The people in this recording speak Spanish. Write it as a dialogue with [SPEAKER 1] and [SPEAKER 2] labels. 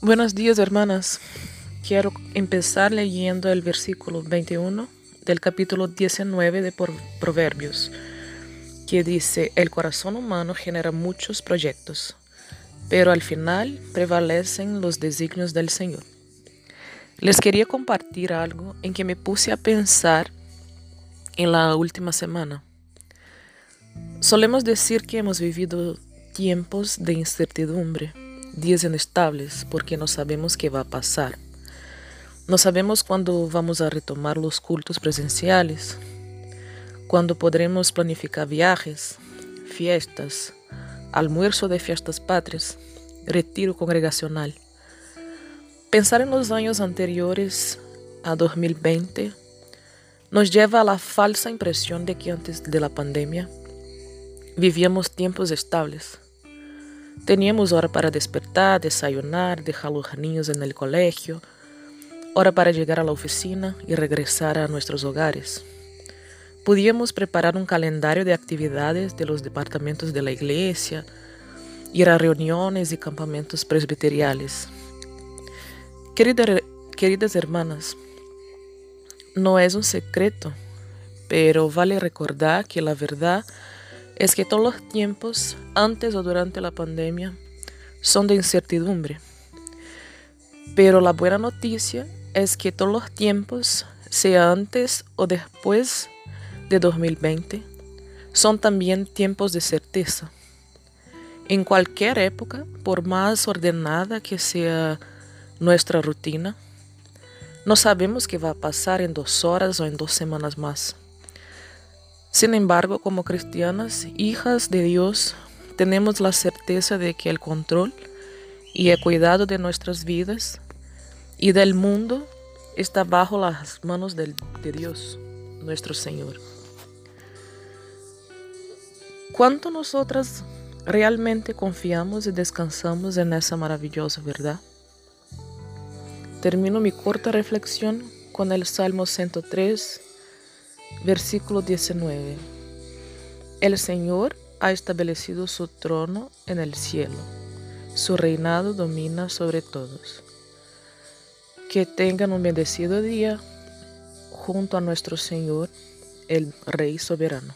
[SPEAKER 1] Buenos días hermanas. Quiero empezar leyendo el versículo 21 del capítulo 19 de Proverbios, que dice, el corazón humano genera muchos proyectos, pero al final prevalecen los designios del Señor. Les quería compartir algo en que me puse a pensar en la última semana. Solemos decir que hemos vivido tiempos de incertidumbre, días inestables, porque no sabemos qué va a pasar. No sabemos cuándo vamos a retomar los cultos presenciales, cuándo podremos planificar viajes, fiestas, almuerzo de fiestas patrias, retiro congregacional. Pensar en los años anteriores a 2020 nos lleva a la falsa impresión de que antes de la pandemia vivíamos tiempos estables. Teníamos hora para despertar, desayunar, dejar los niños en el colegio, hora para llegar a la oficina y regresar a nuestros hogares. Podíamos preparar un calendario de actividades de los departamentos de la iglesia, ir a reuniones y campamentos presbiteriales. queridas hermanas, no es un secreto, pero vale recordar que la verdad es que todos los tiempos, antes o durante la pandemia, son de incertidumbre. Pero la buena noticia es que todos los tiempos, sea antes o después de 2020, son también tiempos de certeza. En cualquier época, por más ordenada que sea nuestra rutina, no sabemos qué va a pasar en dos horas o en dos semanas más. Sin embargo, como cristianas, hijas de Dios, tenemos la certeza de que el control y el cuidado de nuestras vidas y del mundo está bajo las manos de Dios, nuestro Señor. ¿Cuánto nosotras realmente confiamos y descansamos en esa maravillosa verdad? Termino mi corta reflexión con el Salmo 103, versículo 19. El Señor ha establecido su trono en el cielo, su reinado domina sobre todos. Que tengan un bendecido día junto a nuestro Señor, el Rey soberano.